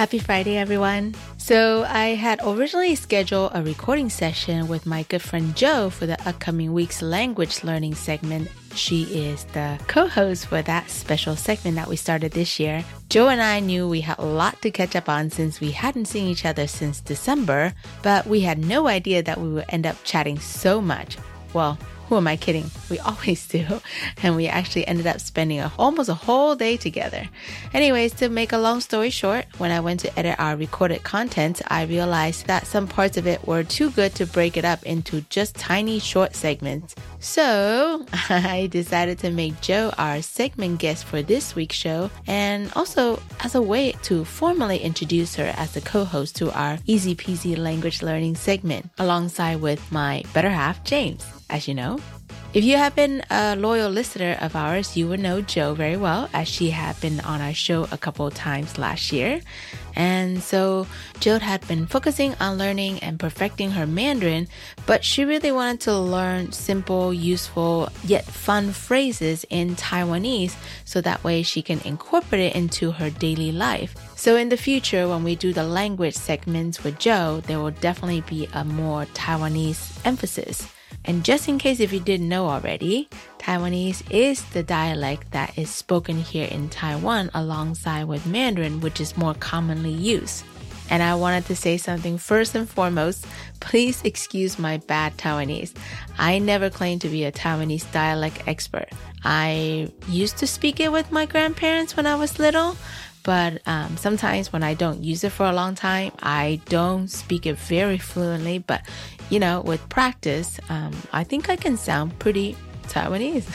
Happy Friday, everyone. So, I had originally scheduled a recording session with my good friend Jo for the upcoming week's language learning segment. She is the co host for that special segment that we started this year. Jo and I knew we had a lot to catch up on since we hadn't seen each other since December, but we had no idea that we would end up chatting so much. Well, who am I kidding? We always do. And we actually ended up spending a, almost a whole day together. Anyways, to make a long story short, when I went to edit our recorded content, I realized that some parts of it were too good to break it up into just tiny short segments. So I decided to make Jo our segment guest for this week's show and also as a way to formally introduce her as the co-host to our easy peasy language learning segment alongside with my better half, James as you know. If you have been a loyal listener of ours, you would know Jo very well, as she had been on our show a couple of times last year. And so Jo had been focusing on learning and perfecting her Mandarin, but she really wanted to learn simple, useful, yet fun phrases in Taiwanese so that way she can incorporate it into her daily life. So in the future, when we do the language segments with Jo, there will definitely be a more Taiwanese emphasis. And just in case if you didn't know already, Taiwanese is the dialect that is spoken here in Taiwan alongside with Mandarin, which is more commonly used. And I wanted to say something first and foremost. Please excuse my bad Taiwanese. I never claimed to be a Taiwanese dialect expert. I used to speak it with my grandparents when I was little, but um, sometimes when I don't use it for a long time, I don't speak it very fluently. But you know, with practice, um, I think I can sound pretty Taiwanese.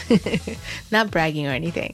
Not bragging or anything.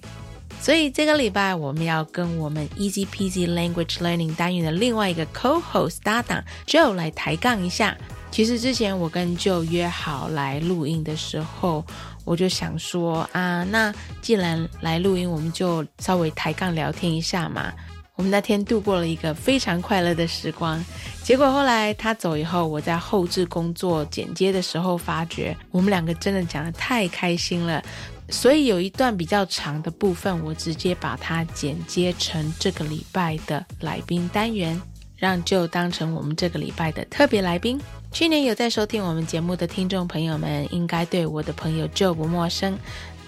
所以这个礼拜我们要跟我们 Easy Peasy Language Learning 单元的另外一个 co-host 搭档 Jo 来抬杠一下。其实之前我跟 Jo 约好来录音的时候，我就想说啊，那既然来录音，我们就稍微抬杠聊天一下嘛。我们那天度过了一个非常快乐的时光。结果后来他走以后，我在后置工作剪接的时候，发觉我们两个真的讲的太开心了。所以有一段比较长的部分，我直接把它剪接成这个礼拜的来宾单元，让就当成我们这个礼拜的特别来宾。去年有在收听我们节目的听众朋友们，应该对我的朋友 Joe 不陌生。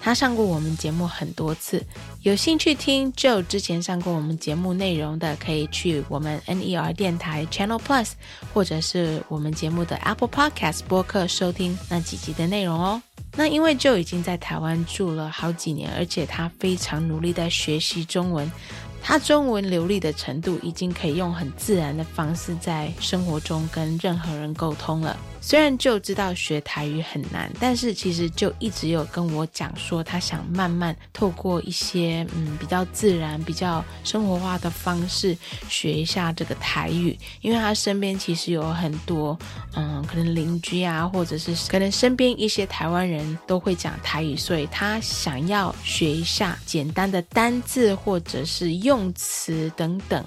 他上过我们节目很多次，有兴趣听 Joe 之前上过我们节目内容的，可以去我们 NER 电台 Channel Plus，或者是我们节目的 Apple Podcast 播客收听那几集的内容哦。那因为 Joe 已经在台湾住了好几年，而且他非常努力在学习中文。他中文流利的程度，已经可以用很自然的方式在生活中跟任何人沟通了。虽然就知道学台语很难，但是其实就一直有跟我讲说，他想慢慢透过一些嗯比较自然、比较生活化的方式学一下这个台语。因为他身边其实有很多嗯可能邻居啊，或者是可能身边一些台湾人都会讲台语，所以他想要学一下简单的单字或者是用词等等。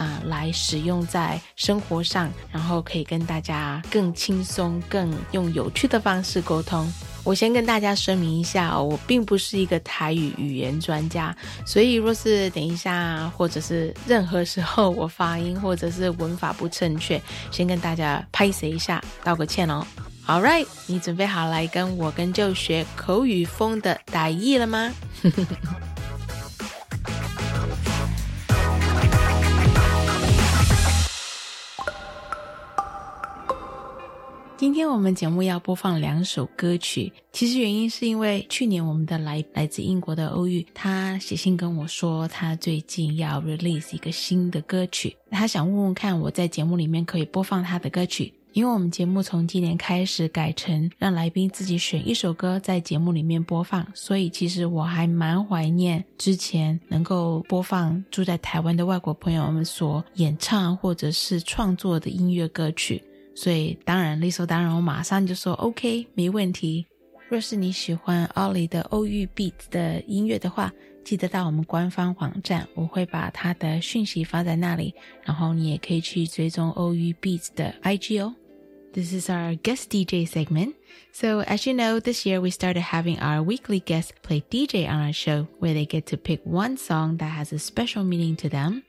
啊，来使用在生活上，然后可以跟大家更轻松、更用有趣的方式沟通。我先跟大家声明一下哦，我并不是一个台语语言专家，所以若是等一下或者是任何时候我发音或者是文法不正确，先跟大家拍谁一下，道个歉哦。All right，你准备好来跟我跟就学口语风的打意了吗？今天我们节目要播放两首歌曲，其实原因是因为去年我们的来来自英国的欧玉，他写信跟我说，他最近要 release 一个新的歌曲，他想问问看我在节目里面可以播放他的歌曲，因为我们节目从今年开始改成让来宾自己选一首歌在节目里面播放，所以其实我还蛮怀念之前能够播放住在台湾的外国朋友们所演唱或者是创作的音乐歌曲。所以当然理所当然，我马上就说 OK，没问题。若是你喜欢奥利的欧玉 Beats 的音乐的话，记得到我们官方网站，我会把他的讯息发在那里，然后你也可以去追踪欧玉 Beats 的 IG 哦。This is our guest DJ segment. So, as you know, this year we started having our weekly guests play DJ on our show, where they get to pick one song that has a special meaning to them.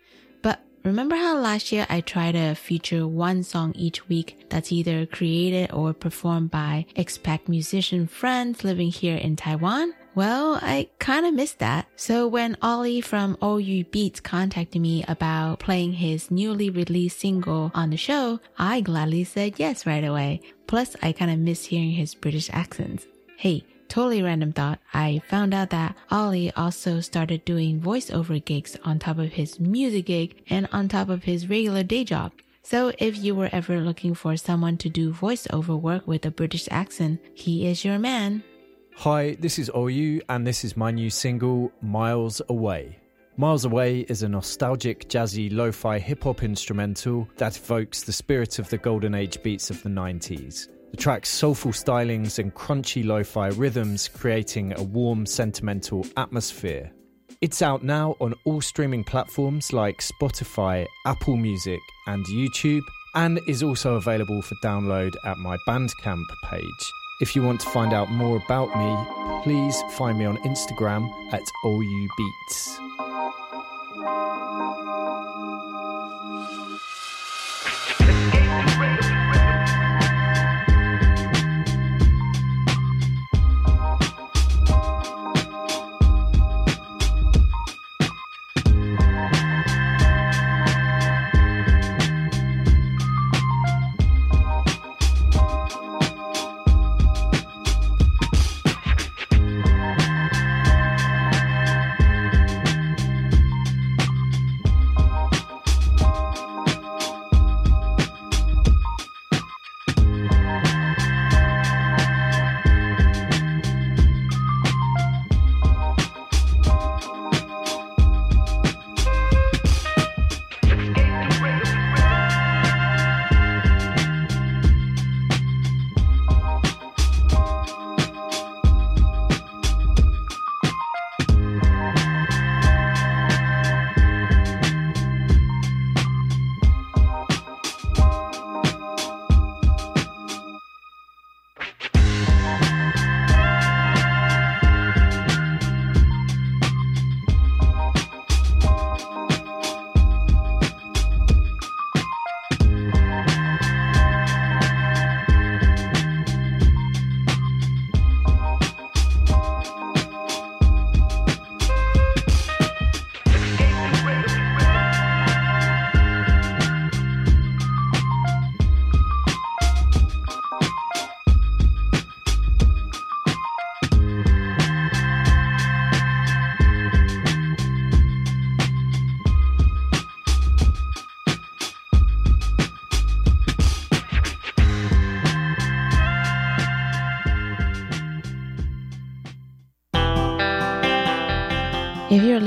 Remember how last year I tried to feature one song each week that's either created or performed by expat musician friends living here in Taiwan? Well, I kind of missed that. So when Ollie from OU Beats contacted me about playing his newly released single on the show, I gladly said yes right away. Plus, I kind of miss hearing his British accents. Hey, totally random thought, I found out that Ollie also started doing voiceover gigs on top of his music gig and on top of his regular day job. So if you were ever looking for someone to do voiceover work with a British accent, he is your man. Hi, this is OU, and this is my new single, Miles Away. Miles Away is a nostalgic, jazzy, lo fi hip hop instrumental that evokes the spirit of the golden age beats of the 90s. The track's soulful stylings and crunchy lo fi rhythms creating a warm, sentimental atmosphere. It's out now on all streaming platforms like Spotify, Apple Music, and YouTube, and is also available for download at my Bandcamp page. If you want to find out more about me, please find me on Instagram at OUBeats.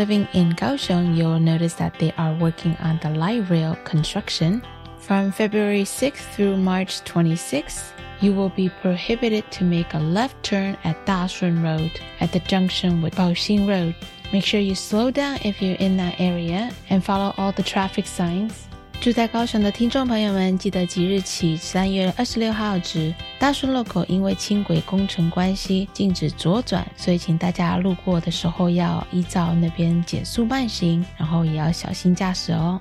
Living in Kaohsiung, you'll notice that they are working on the light rail construction. From February 6th through March 26th, you will be prohibited to make a left turn at Dashun Road at the junction with Baoxing Road. Make sure you slow down if you're in that area and follow all the traffic signs. 住在高雄的听众朋友们，记得即日起三月二十六号止，大顺路口因为轻轨工程关系禁止左转，所以请大家路过的时候要依照那边减速慢行，然后也要小心驾驶哦。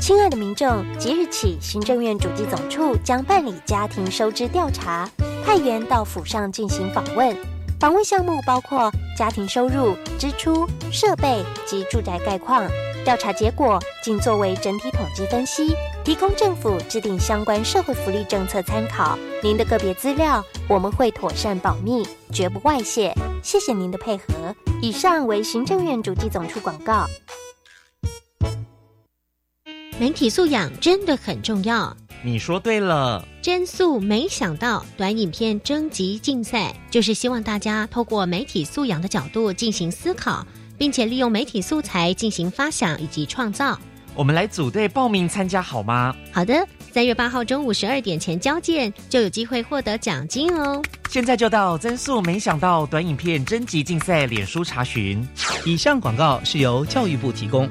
亲爱的民众，即日起，行政院主计总处将办理家庭收支调查，派员到府上进行访问。访问项目包括家庭收入、支出、设备及住宅概况，调查结果仅作为整体统计分析，提供政府制定相关社会福利政策参考。您的个别资料我们会妥善保密，绝不外泄。谢谢您的配合。以上为行政院主计总处广告。媒体素养真的很重要。你说对了，真素没想到短影片征集竞赛，就是希望大家透过媒体素养的角度进行思考，并且利用媒体素材进行发想以及创造。我们来组队报名参加好吗？好的，三月八号中午十二点前交件，就有机会获得奖金哦。现在就到增速没想到短影片征集竞赛脸书查询。以上广告是由教育部提供。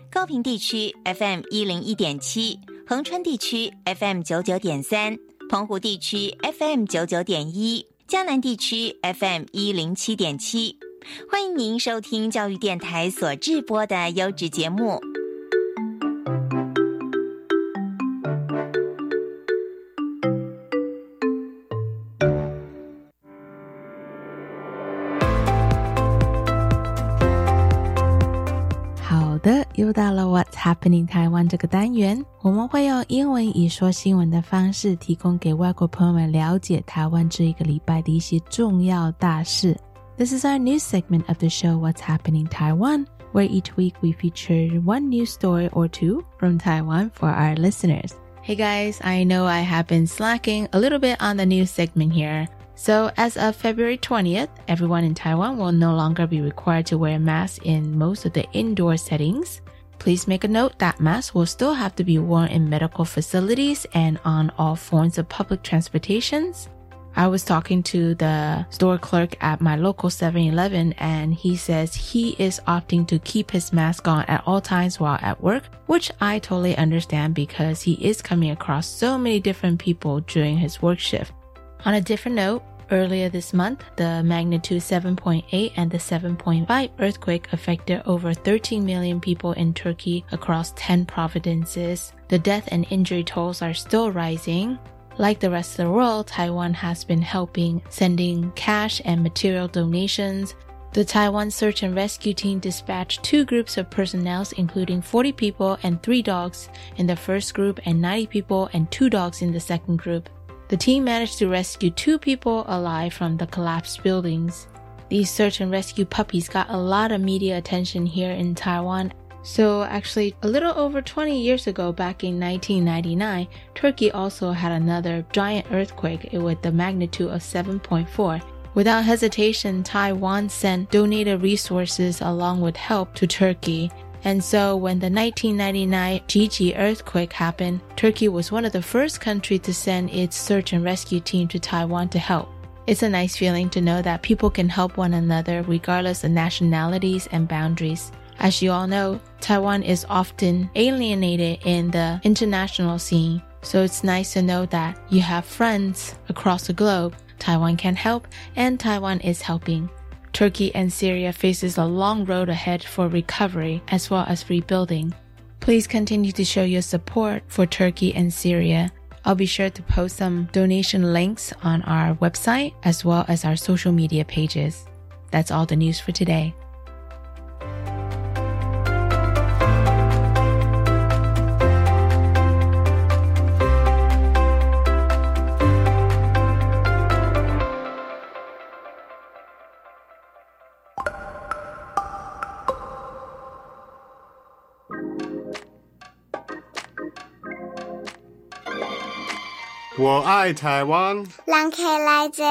高平地区 FM 一零一点七，恒春地区 FM 九九点三，澎湖地区 FM 九九点一，江南地区 FM 一零七点七。欢迎您收听教育电台所制播的优质节目。又到了 What's Happening Taiwan 这个单元，我们会用英文以说新闻的方式，提供给外国朋友们了解台湾这一个礼拜的一些重要大事。This is our news segment of the show What's Happening Taiwan, where each week we feature one news story or two from Taiwan for our listeners. Hey guys, I know I have been slacking a little bit on the news segment here. So, as of February 20th, everyone in Taiwan will no longer be required to wear masks in most of the indoor settings. Please make a note that masks will still have to be worn in medical facilities and on all forms of public transportations. I was talking to the store clerk at my local 7-Eleven and he says he is opting to keep his mask on at all times while at work, which I totally understand because he is coming across so many different people during his work shift. On a different note, Earlier this month, the magnitude 7.8 and the 7.5 earthquake affected over 13 million people in Turkey across 10 provinces. The death and injury tolls are still rising. Like the rest of the world, Taiwan has been helping, sending cash and material donations. The Taiwan Search and Rescue Team dispatched two groups of personnel, including 40 people and three dogs in the first group and 90 people and two dogs in the second group. The team managed to rescue two people alive from the collapsed buildings. These search and rescue puppies got a lot of media attention here in Taiwan. So, actually, a little over 20 years ago, back in 1999, Turkey also had another giant earthquake with the magnitude of 7.4. Without hesitation, Taiwan sent donated resources along with help to Turkey. And so when the 1999 Jiji earthquake happened, Turkey was one of the first countries to send its search and rescue team to Taiwan to help. It's a nice feeling to know that people can help one another regardless of nationalities and boundaries. As you all know, Taiwan is often alienated in the international scene, so it's nice to know that you have friends across the globe. Taiwan can help and Taiwan is helping. Turkey and Syria faces a long road ahead for recovery as well as rebuilding. Please continue to show your support for Turkey and Syria. I'll be sure to post some donation links on our website as well as our social media pages. That's all the news for today. 我爱台湾，蓝开来这。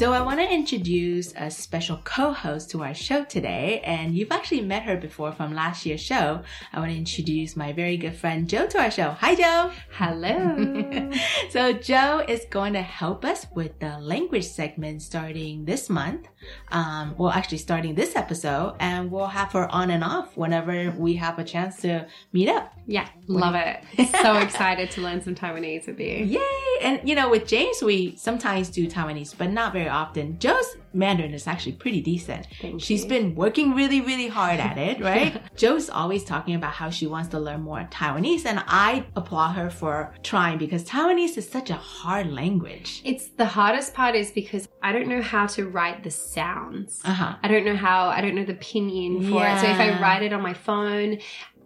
So, I want to introduce a special co host to our show today, and you've actually met her before from last year's show. I want to introduce my very good friend Jo to our show. Hi, Jo. Hello. so, Jo is going to help us with the language segment starting this month. Um, well, actually, starting this episode, and we'll have her on and off whenever we have a chance to meet up. Yeah, love it. so excited to learn some Taiwanese with you. Yay! And you know, with James, we sometimes do Taiwanese, but not very often. Jo's Mandarin is actually pretty decent. Thank She's you. been working really, really hard at it, right? Jo's always talking about how she wants to learn more Taiwanese, and I applaud her for trying because Taiwanese is such a hard language. It's the hardest part is because I don't know how to write the sounds. Uh-huh. I don't know how, I don't know the pinyin for it. So if I write it on my phone,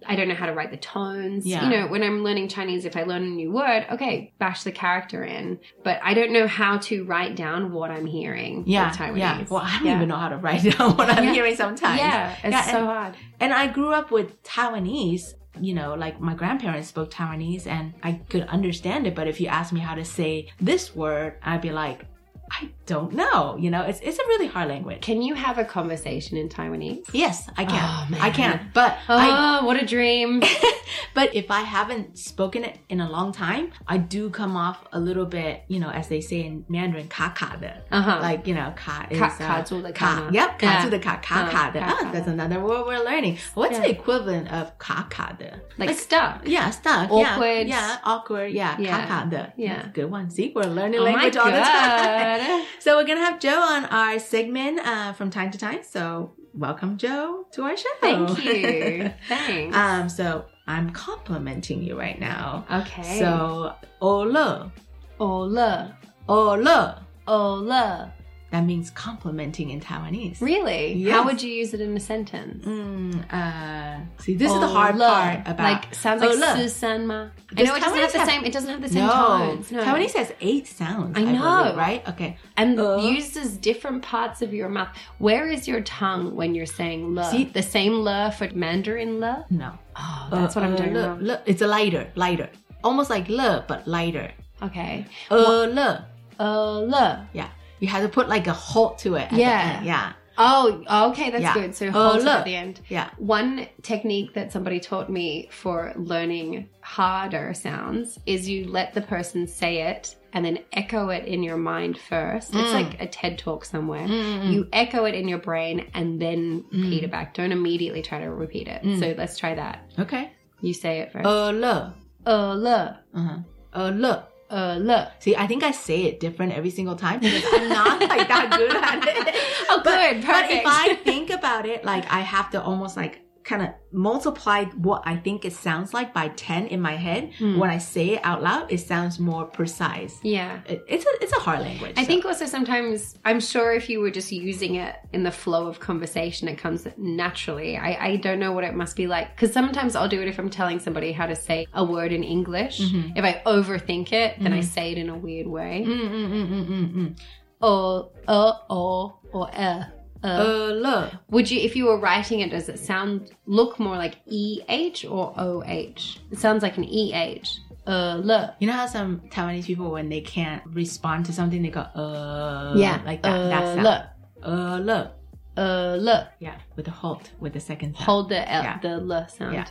I don't know how to write the tones. Yeah. You know, when I'm learning Chinese, if I learn a new word, okay, bash the character in. But I don't know how to write down what I'm hearing Yeah, yeah. Well, I don't Yeah. even know how to write down what I'm Yeah. hearing sometimes. Yeah, it's so and- hard. And I grew up with Taiwanese. You know, like my grandparents spoke Taiwanese and I could understand it. But if you ask me how to say this word, I'd be like, I don't know. You know, it's it's a really hard language. Can you have a conversation in Taiwanese? Yes, I can. Oh, I can. But oh, I, what a dream! but if I haven't spoken it in a long time, I do come off a little bit, you know, as they say in Mandarin, ka ka de. Uh-huh. Like you know, ka is ka, uh, ka, ka Yep, ka yeah. the ka ka uh-huh. ka de. Ah, that's another word we're learning. What's yeah. the equivalent of ka ka de? Like, like stuck. Yeah, stuck. Awkward. Yeah, yeah awkward. Yeah, yeah. ka ka de. Yeah, good one. See, we're learning oh language all the time. So we're going to have Jo on our segment uh, from time to time. So welcome, Jo, to our show. Thank you. Thanks. Um, so I'm complimenting you right now. Okay. So, 欧乐,欧乐,欧乐,欧乐,欧乐. That means complimenting in Taiwanese. Really? Yes. How would you use it in a sentence? Mm, uh, see, this oh, is the hard le. part about like sounds oh, like oh, Susan ma. I know it doesn't have, have the same. It doesn't have the same no. tones. No. Taiwanese has eight sounds. I know, I believe, right? Okay, and uh. uses different parts of your mouth. Where is your tongue when you're saying le? See, the same le for Mandarin le? No. Oh, that's uh, what I'm uh, doing. Le, le. It's a lighter, lighter, almost like le, but lighter. Okay. Uh, le. Uh, le. Yeah. You had to put like a halt to it. at the Yeah. end. Yeah. Oh, okay, that's Yeah. good. So hold it le. at the end. Yeah. One technique that somebody taught me for learning harder sounds is you let the person say it and then echo it in your mind first. It's Mm. like a TED talk somewhere. Mm-mm. You echo it in your brain and then repeat it back. Don't immediately try to repeat it. Mm. So let's try that. Okay. You say it first. Uh, le. Uh, le. Uh-huh. Uh, le. Uh, le. See, I think I say it different every single time because I'm not like that good at it. Oh, But- good. But if I think about it, like I have to almost like kind of multiply what I think it sounds like by 10 in my head. Hmm. When I say it out loud, it sounds more precise. Yeah. It, it's a it's a hard language. I so. think also sometimes I'm sure if you were just using it in the flow of conversation, it comes naturally. I, I don't know what it must be like because sometimes I'll do it if I'm telling somebody how to say a word in English. Mhm. If I overthink it, then I Mhm. say it in a weird way. Mm, mm, mm, mm, mm, mm. Or uh or or uh. Uh. Uh. Would you, if you were writing it, does it sound look more like E H or O H? It sounds like an E H. Uh, le. You know how some Taiwanese people, when they can't respond to something, they go, uh, Yeah. like that. that Uh, sound. le. Uh, le. Uh, le. Yeah, with the halt, with the second sound. Hold the L, Yeah. the le sound. Yeah.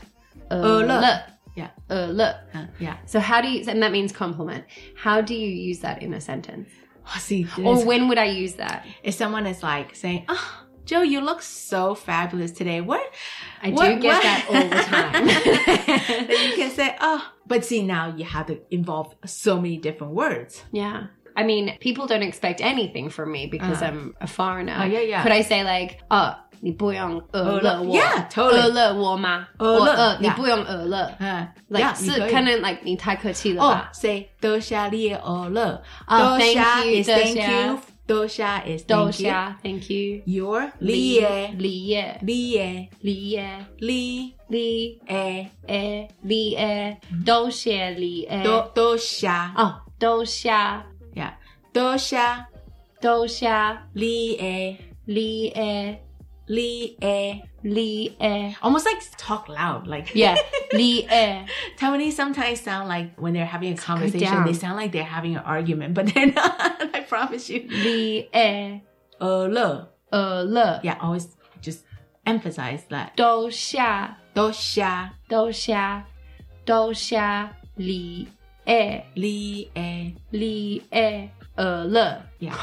Uh, Uh, le. le. Yeah. Uh, le. Uh, yeah. So how do you, and that means compliment. How do you use that in a sentence? Oh, see, Or when would I use that? if someone is like saying, "Oh, Jo, you look so fabulous today," what? I do get what- that all the time. then you can say, "Oh," but see, now you have to involve so many different words. Yeah. I mean, people don't expect anything from me because Uh. I'm a foreigner. Oh, yeah, yeah. Could I say like, oh, 你不用饿了，我。饿了，我吗？饿了，你不用饿了，嗯，是，kind of like 你太客气了吧？哦，say 多谢你饿了，多谢，多谢，多谢，多谢，多谢，Thank you，Your 李叶，李叶，李叶，李叶，李。李叶，叶李叶，多谢李叶，多多谢，哦，多谢，呀，多谢，多谢，李叶，李叶。Lee e li e, Almost like talk loud. Like Yeah. Li e, Taiwanese sometimes sound like when they're having a conversation, they sound like they're having an argument, but they're not. I promise you. li e Uh le. Uh le. Yeah, always just emphasize that. Do xia. Do xia. Do xia. Do xia. Li e Li e Li e Uh le. Yeah.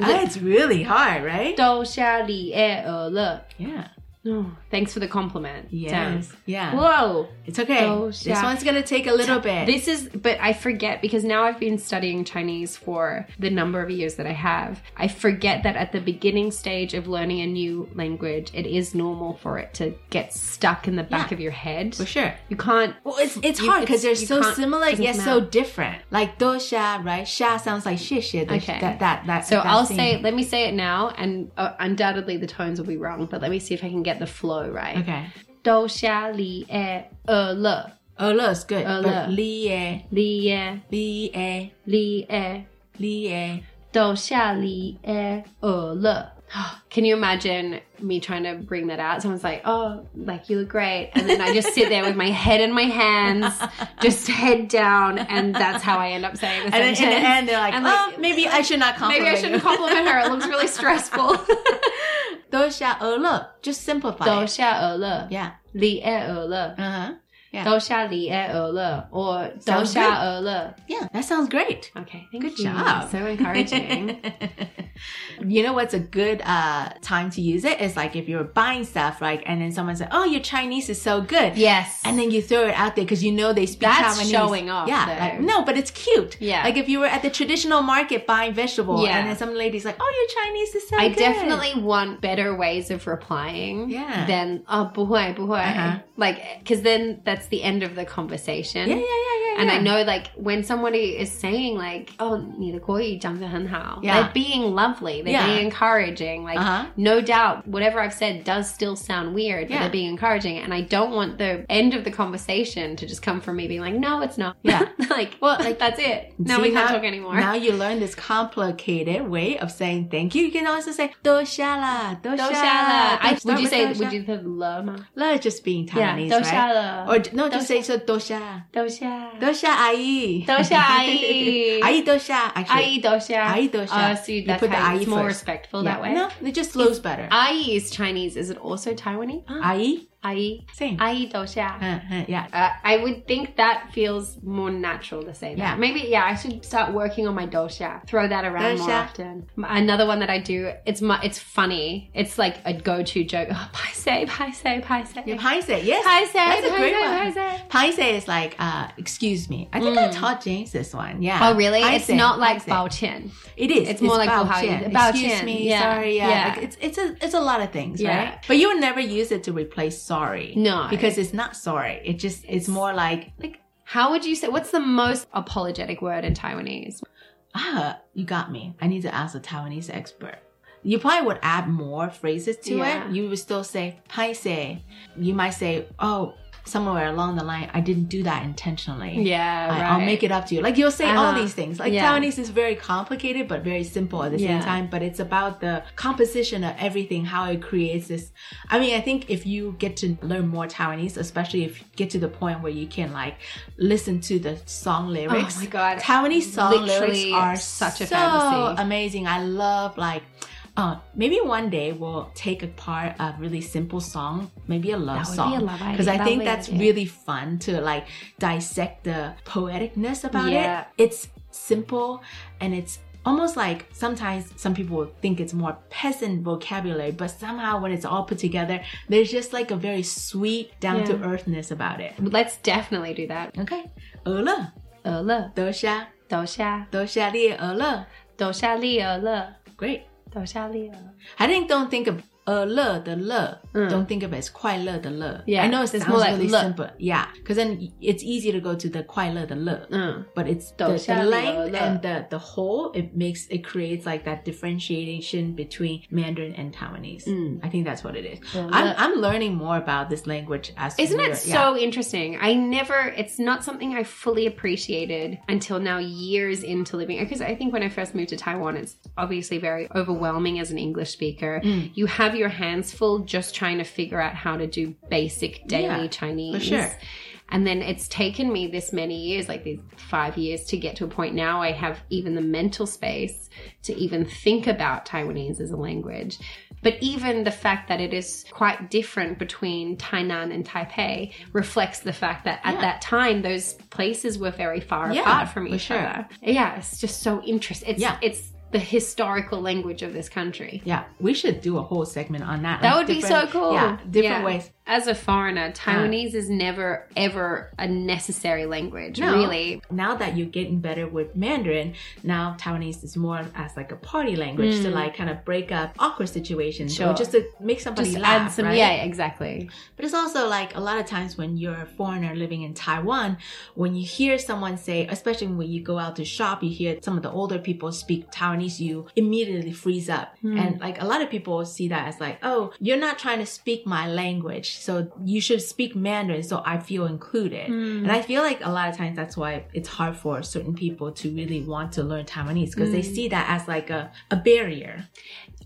Oh, That's really hard, right? 都下里e 呃了 Yeah. Oh, thanks for the compliment. Damn. Yes. Yeah. Whoa. It's okay. 都 This one's gonna take a little bit. This is, but I forget because now I've been studying Chinese for the number of years that I have. I forget that at the beginning stage of learning a new language, it is normal for it to get stuck in the back Yeah. of your head. For sure. You can't. Well, it's it's you- hard because they're so similar yet so different. Like do xia, right? Xia sounds like shit shit. Okay. That that that. So that I'll thing. say, let me say it now, and uh, undoubtedly the tones will be wrong, but let me see if I can get the flow right. Okay. 都下里e 呃了 Erle is good. Erle. But li e 里耶 li e 里耶 li e. 都下里耶呃了。Can you imagine me trying to bring that out? Someone's like, "Oh, like you look great," and then I just sit there with my head in my hands, just head down, and that's how I end up saying the And then in sentence. the end, they're like, And, oh, maybe I should not compliment maybe I shouldn't you. compliment her. It looks really stressful. 都下 erle. Just simplify. 都 it. 下鹅了， Yeah. 里耶鹅了， Uh huh. Yeah. 都下里耶鹅了，or 都 Sounds 下鹅了。 Yeah. That sounds great. Okay, thank Good you. job. So encouraging. You know what's a good uh, time to use it is like if you're buying stuff, right? And then someone says, "Oh, your Chinese is so good." yes. And then you throw it out there because you know they speak That's Taiwanese. showing off, Yeah, though. like, no, but it's cute. Yeah. like if you were at the traditional market buying vegetable, Yeah. and then some lady's like, "Oh, your Chinese is so I good." definitely want better ways of replying Yeah. than oh 不会不会 Uh-huh. like because then that's the end of the conversation Yeah, yeah, yeah, yeah and I yeah. know like when somebody is saying like oh 你的国语讲得很好 Yeah. they're being lovely they're Yeah. being encouraging like Uh-huh. no doubt whatever I've said does still sound weird but Yeah. they're being encouraging and I don't want the end of the conversation to just come from me being like no it's not Yeah. like Well, like that's it now See, we can't talk anymore Now you learn this complicated way of saying thank you. You can also say 多谢了,多谢了.都下了 I, Start would you with say 多谢. would you say 了吗 Le just being Taiwanese, 都下 right? 了 Or no, just say so 多谢. Dosha ai. Dosha ai. ai dosha. Ai dosha. Ai dosha. Uh, so you, that's you put how the it's more respectful yeah. that way. No, it just flows it's, better. Ai is Chinese. Is it also Taiwanese? Ai. Ai. Same. Ai do xia. Uh, uh, yeah. Uh, I would think that feels more natural to say that. Yeah. Maybe, yeah, I should start working on my dosha. Throw that around more often. Another one that I do, it's mu- it's funny. It's like a go-to joke. Oh, paise, paise, paise. Yeah, paise. Yes. Paise, That's a great paise, one. paise. Paise is like, uh, excuse me. I think I taught James this one. Yeah. Oh, really? it's not like paise. It is. It's, it's more like about how you, about excuse me, yeah. sorry, yeah. yeah. Like it's it's a it's a lot of things, yeah. right? But you would never use it to replace sorry. No, because it's not sorry. It just it's, it's more like like how would you say what's the most apologetic word in Taiwanese? Ah, you got me. I need to ask a Taiwanese expert you probably would add more phrases to yeah. it. You would still say paise. You might say, oh, Somewhere along the line, I didn't do that intentionally. Yeah, I, right. I'll make it up to you. Like you'll say all Uh-huh. these things. Like Yeah. Taiwanese is very complicated but very simple at the same Yeah. time. But it's about the composition of everything, how it creates this. I mean, I think if you get to learn more Taiwanese, especially if you get to the point where you can like listen to the song lyrics. Oh my God. Taiwanese song Literally lyrics are such a so fantasy. amazing. I love like. Uh, maybe one day we'll take apart a really simple song, maybe a love That would be song, a love because idea. I think Lovely that's idea. really fun to like dissect the poeticness about Yeah. it. It's simple and it's almost like sometimes some people think it's more peasant vocabulary, but somehow when it's all put together, there's just like a very sweet, down to earthness about it. Let's definitely do that. Okay. 鹅了,鹅了,得下,都下,得下列鹅了.都下立鹅了, Great. I don't think of 呃乐的乐 Mm. don't think of it as 快乐的乐 Yeah, I know it it's sounds more like really 乐 simple yeah because then it's easy to go to the 快乐的乐 Mm. but it's the, 都 the 下立鹅 length 乐。 and the the whole it makes it creates like that differentiation between Mandarin and Taiwanese Mm. I think that's what it is Well, I'm, that- I'm learning more about this language as Isn't we're- it yeah. so interesting? I never, it's not something I fully appreciated until now, years into living. Because I think when I first moved to Taiwan, it's obviously very overwhelming as an English speaker. Mm. You have have your hands full just trying to figure out how to do basic daily Yeah, Chinese. sure. And then it's taken me this many years, like these five years, to get to a point now I have even the mental space to even think about Taiwanese as a language. But even the fact that it is quite different between Tainan and Taipei reflects the fact that at Yeah. that time those places were very far Yeah, apart from each sure. other. Yeah, it's just so interesting. It's Yeah. it's the historical language of this country. Yeah, we should do a whole segment on that. That like would be so cool. Yeah, different Yeah. ways. As a foreigner, Taiwanese is never ever a necessary language. No. Really, Now that you're getting better with Mandarin, now Taiwanese is more as like a party language to Mm. like kind of break up awkward situations or just to make somebody just laugh. add some. right? Yeah, exactly. But it's also like a lot of times when you're a foreigner living in Taiwan, when you hear someone say, especially when you go out to shop, you hear some of the older people speak Taiwanese, you immediately freeze up. Hmm. And like a lot of people see that as like, oh, you're not trying to speak my language. So you should speak Mandarin so I feel included. Hmm. And I feel like a lot of times that's why it's hard for certain people to really want to learn Taiwanese because they Mm. see that as like a, a barrier.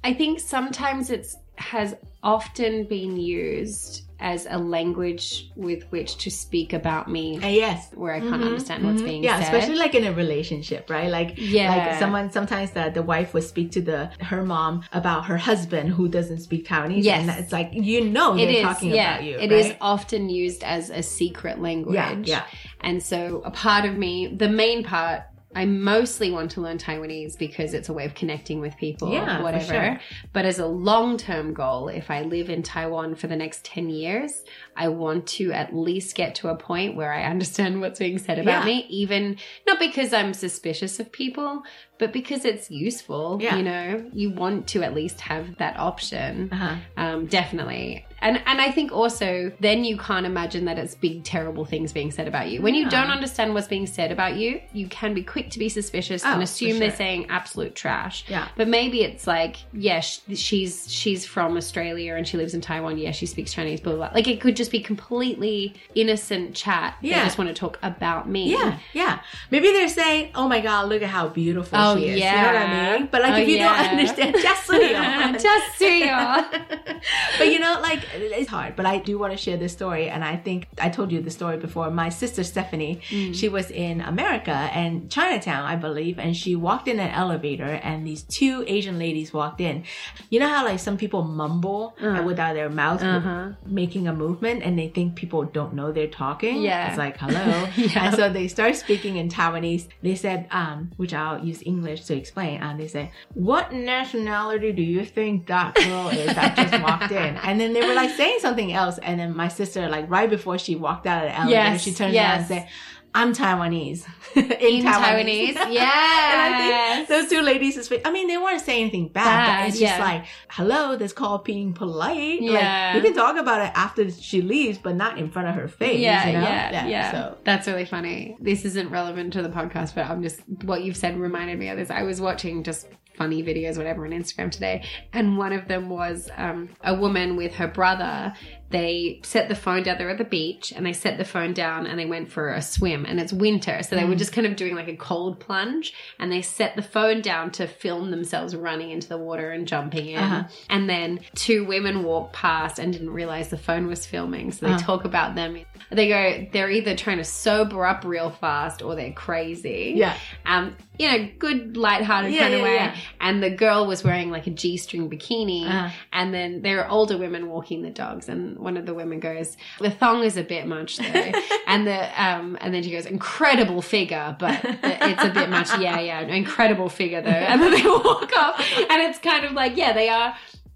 I think sometimes it's has often been used as a language with which to speak about me. Uh, yes. Where I can't Mhm, understand what's mhm. being yeah, said. especially like in a relationship, right? Like Yeah. like someone sometimes the, the wife would speak to the her mom about her husband who doesn't speak Taiwanese. Yes. and it's like you know It they're is, talking yeah. about you. It is right? often used as a secret language. Yeah, yeah. And so a part of me, the main part, I mostly want to learn Taiwanese because it's a way of connecting with people, Yeah, whatever. sure. But as a long term goal, if I live in Taiwan for the next 10 years, I want to at least get to a point where I understand what's being said about Yeah. me, even not because I'm suspicious of people, but because it's useful. Yeah. You know, you want to at least have that option. Uh-huh. Um, definitely. And and I think also then you can't imagine that it's big terrible things being said about you. When you Yeah. don't understand what's being said about you, you can be quick to be suspicious Oh, and assume they're saying absolute trash. Yeah. But maybe it's like, yeah, sh- she's she's from Australia and she lives in Taiwan. Yeah, she speaks Chinese. Blah blah. blah. Like it could just be completely innocent chat. They Yeah. just want to talk about me. Yeah, yeah. Maybe they're saying, "Oh my God, look at how beautiful Oh, she is." yeah. You know what I mean? But like, Oh, if you yeah. don't understand, just so you know. Just so you know. but you know, like it's hard. But I do want to share this story, and I think I told you the story before. My sister Stephanie, Mm. she was in America and Chinatown, I believe, and she walked in an elevator, and these two Asian ladies walked in. You know how like some people mumble Uh. without their mouth Uh-huh. making a movement, and they think people don't know they're talking. Yeah. it's like hello, Yeah. and so they start speaking in Taiwanese. They said, um, which I'll use English to explain. Um, they said, "What nationality do you think that girl is that just walked in?" And then they were like saying something else, and then my sister, like right before she walked out of the elevator, Yes, she turns around and said. I'm Taiwanese. in, In Taiwanese, yes. think those two ladies, is- I mean, they weren't saying anything bad, Bad, but it's just yeah. like, hello, that's called being polite. Yeah. Like, you can talk about it after she leaves, but not in front of her face. Yeah, you know? yeah, yeah. So, That's really funny. This isn't relevant to the podcast, but I'm just what you've said reminded me of this. I was watching just funny videos, whatever, on Instagram today, and one of them was um, a woman with her brother. They set the phone down. They're at the beach, and they set the phone down, and they went for a swim. And it's winter, so they were Mm. just kind of doing like a cold plunge, and they set the phone down to film themselves running into the water and jumping in. Uh-huh. And then two women walked past and didn't realize the phone was filming, so they Uh-huh. talk about them. They go, they're either trying to sober up real fast or they're crazy. Yeah. Um, you know, good lighthearted Yeah, kind of way. yeah. And the girl was wearing like a G-string bikini. Uh-huh. And then there are older women walking the dogs, and one of the women goes, "The thong is a bit much, though." and the um, and then she goes, "Incredible figure, but it's a bit much." Yeah, yeah, incredible figure though. And then they walk off, and it's kind of like, yeah, they are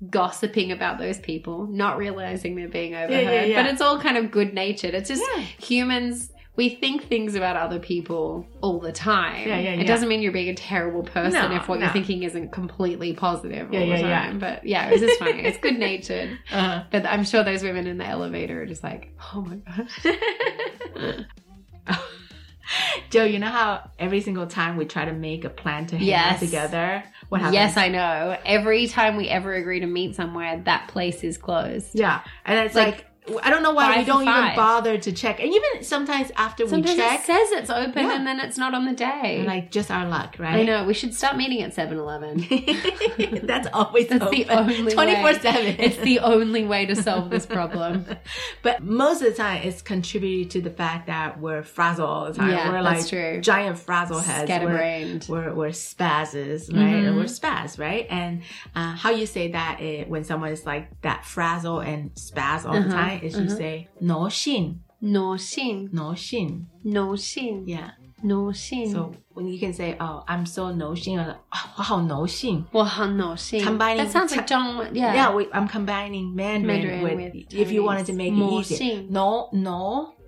gossiping about those people, not realizing they're being overheard. yeah. But it's all kind of good natured. It's just Yeah. humans. We think things about other people all the time. Yeah, yeah, It doesn't mean you're being a terrible person No, if what no. you're thinking isn't completely positive Yeah, all the yeah, yeah. time. But yeah, it's just funny. it's good natured. Uh-huh. But I'm sure those women in the elevator are just like, oh my god. Jo, you know how every single time we try to make a plan to hang Yes. out together, what happens? Yes, I know. Every time we ever agree to meet somewhere, that place is closed. Yeah, and it's Like, like, I don't know why we don't even bother to check. And even sometimes after Sometimes we check, it says it's open Yeah. and then it's not on the day. we're like just our luck, right? I know. We should start meeting at 7 Eleven. That's always That's the open. only 24/7. It's the only way to solve this problem. But most of the time, it's contributed to the fact that we're frazzled all the time. Yeah, we're that's like true. giant frazzle heads. Scatterbrained. We're, we're, we're spazzes, right? Mhm. We're spaz, right? And uh, how you say that eh, when someone is like that frazzle and spaz all the Uh-huh, time is you uh-huh. say no xin, No xin. no xin. No xin. Yeah. No xin. So when you can say, "Oh, I'm so no xin," or oh, 我好 no 性。我很 no xin. Combining That sounds like John. Yeah. Yeah, we, I'm combining Mandarin, Mandarin with, with if you wanted to make it Chinese. easier. 魔性 No, no,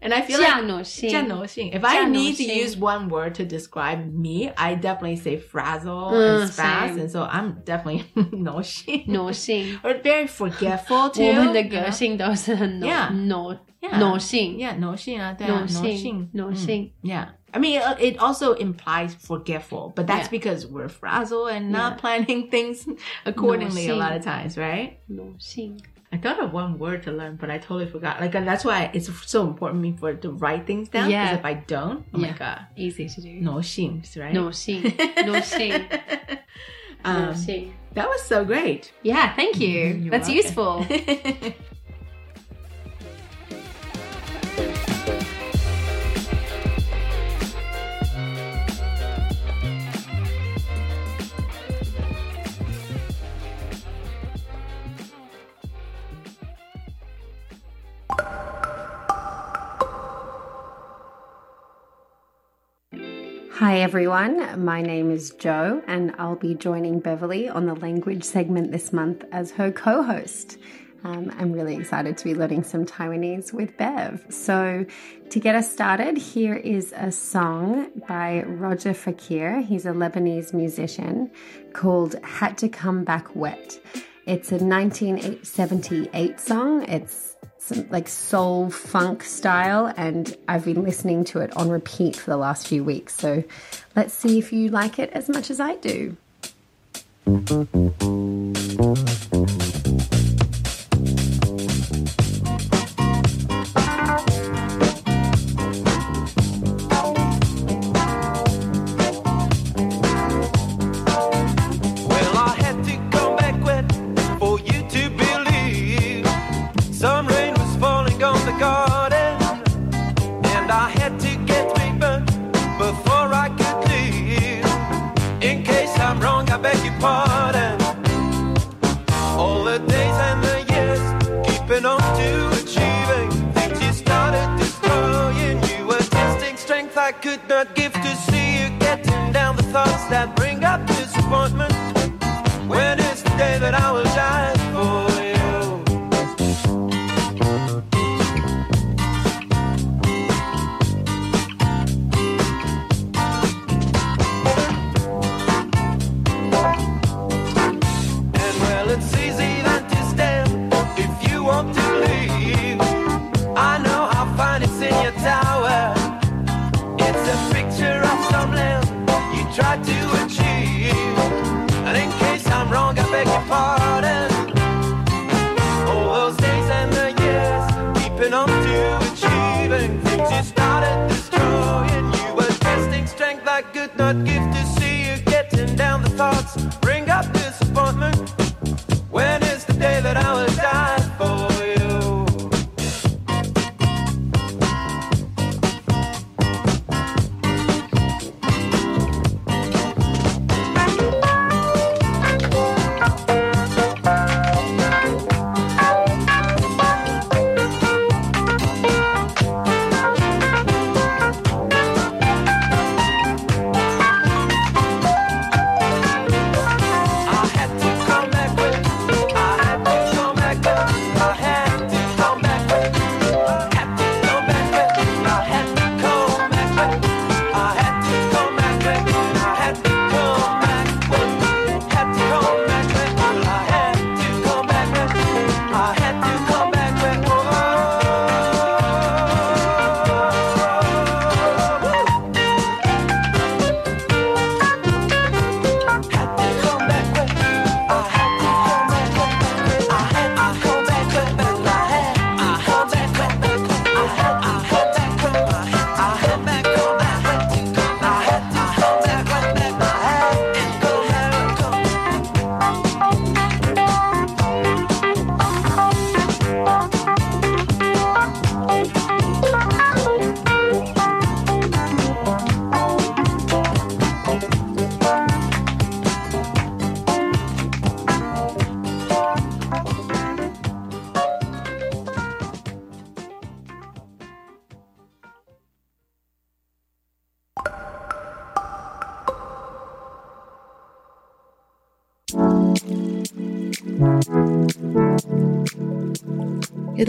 And I feel 这样 like no 信。这样 no 性. If 这 I 样 need to 信 use one word to describe me, I definitely say frazzle Mm, and spaz, same. and so I'm definitely no 性 no 信。 or very forgetful too. 我们的 you know? 个性都是很 no Yeah. no Yeah. no 信。 Yeah, no 性啊，对啊， No 性 no 性 no 嗯性 Yeah. I mean, it, it also implies forgetful, but that's Yeah. because we're frazzled and not Yeah. planning things accordingly a lot of 性 times, right? no 信。 I thought of one word to learn, but I totally forgot. Like that's why it's so important me for to write things down. Yeah. Because if I don't, oh yeah. my god, easy to do. No shings, right? No shame. no shame. Um, no shing. That was so great. Yeah, thank you. You're that's welcome. useful. Hi everyone, my name is Jo, and I'll be joining Beverly on the language segment this month as her co host. Um, I'm really excited to be learning some Taiwanese with Bev. So, to get us started, here is a song by Roger Fakhr. He's a Lebanese musician called Had to Come Back Wet. It's a 1978 song. It's some like soul funk style, and I've been listening to it on repeat for the last few weeks. So let's see if you like it as much as I do.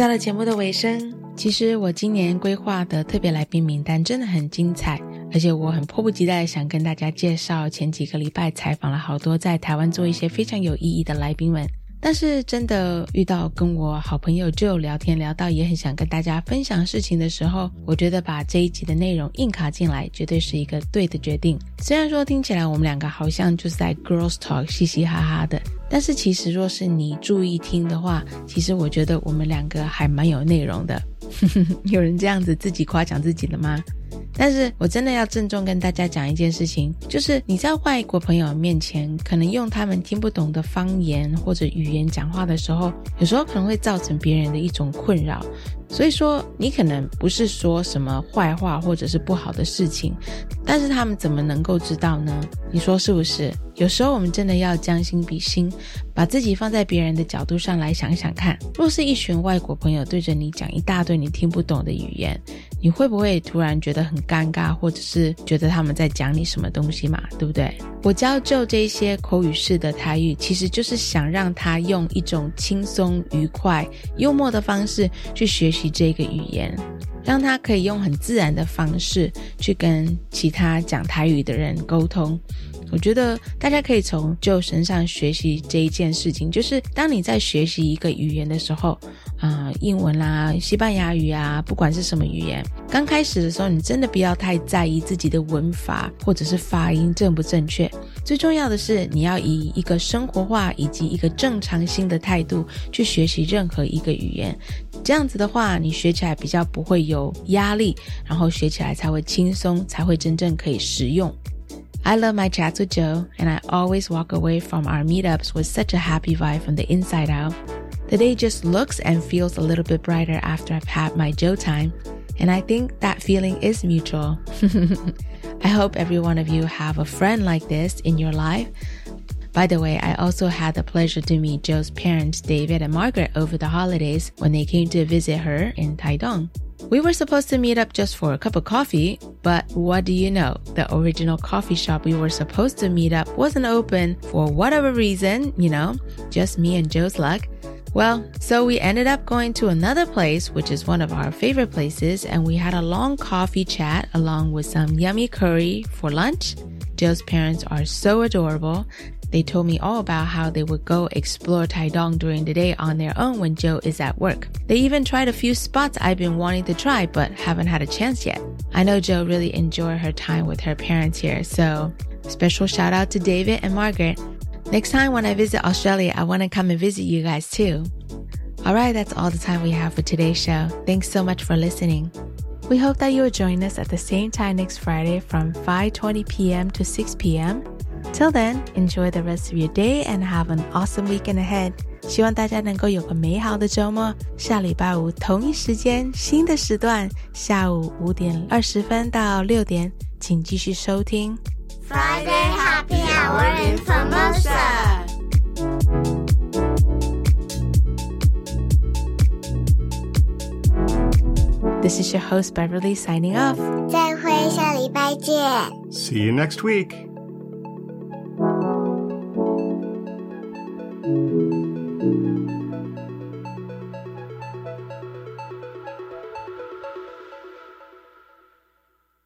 到了节目的尾声，其实我今年规划的特别来宾名单真的很精彩，而且我很迫不及待想跟大家介绍前几个礼拜采访了好多在台湾做一些非常有意义的来宾们。但是真的遇到跟我好朋友就聊天聊到也很想跟大家分享事情的时候，我觉得把这一集的内容硬卡进来，绝对是一个对的决定。虽然说听起来我们两个好像就是在 girls talk 嘻嘻哈哈的，但是其实若是你注意听的话，其实我觉得我们两个还蛮有内容的。有人这样子自己夸奖自己的吗？但是我真的要郑重跟大家讲一件事情，就是你在外国朋友面前，可能用他们听不懂的方言或者语言讲话的时候，有时候可能会造成别人的一种困扰。所以说，你可能不是说什么坏话或者是不好的事情，但是他们怎么能够知道呢？你说是不是？有时候我们真的要将心比心，把自己放在别人的角度上来想想看。若是一群外国朋友对着你讲一大堆你听不懂的语言，你会不会突然觉得很尴尬，或者是觉得他们在讲你什么东西嘛？对不对？我教就这些口语式的台语，其实就是想让他用一种轻松、愉快、幽默的方式去学习这个语言，让他可以用很自然的方式去跟其他讲台语的人沟通。我觉得大家可以从就身上学习这一件事情，就是当你在学习一个语言的时候，啊，英文啦、西班牙语啊，不管是什么语言，刚开始的时候，你真的不要太在意自己的文法或者是发音正不正确。最重要的是，你要以一个生活化以及一个正常心的态度去学习任何一个语言。这样子的话，你学起来比较不会有压力，然后学起来才会轻松，才会真正可以实用。I love my chats with Jo, and I always walk away from our meetups with such a happy vibe from the inside out. The day just looks and feels a little bit brighter after I've had my Jo time, and I think that feeling is mutual. I hope every one of you have a friend like this in your life. By the way, I also had the pleasure to meet Jo's parents, David and Margaret, over the holidays when they came to visit her in Taidong. We were supposed to meet up just for a cup of coffee, but what do you know? The original coffee shop we were supposed to meet up wasn't open for whatever reason, you know, just me and Jo's luck. Well, so we ended up going to another place, which is one of our favorite places, and we had a long coffee chat along with some yummy curry for lunch. Jo's parents are so adorable. They told me all about how they would go explore Taidong during the day on their own when Jo is at work. They even tried a few spots I've been wanting to try but haven't had a chance yet. I know Jo really enjoyed her time with her parents here, so special shout out to David and Margaret. Next time when I visit Australia, I want to come and visit you guys too. All right, that's all the time we have for today's show. Thanks so much for listening. We hope that you will join us at the same time next Friday from 5:20 p.m. to 6 p.m. Till then, enjoy the rest of your day and have an awesome weekend ahead. 希望大家能够有个美好的周末。下礼拜五同一时间，新的时段，下午五点二十分到六点，请继续收听 Friday Happy Hour in Formosa. This is your host Beverly signing off. 再会，下礼拜见。 See you next week. Thank you.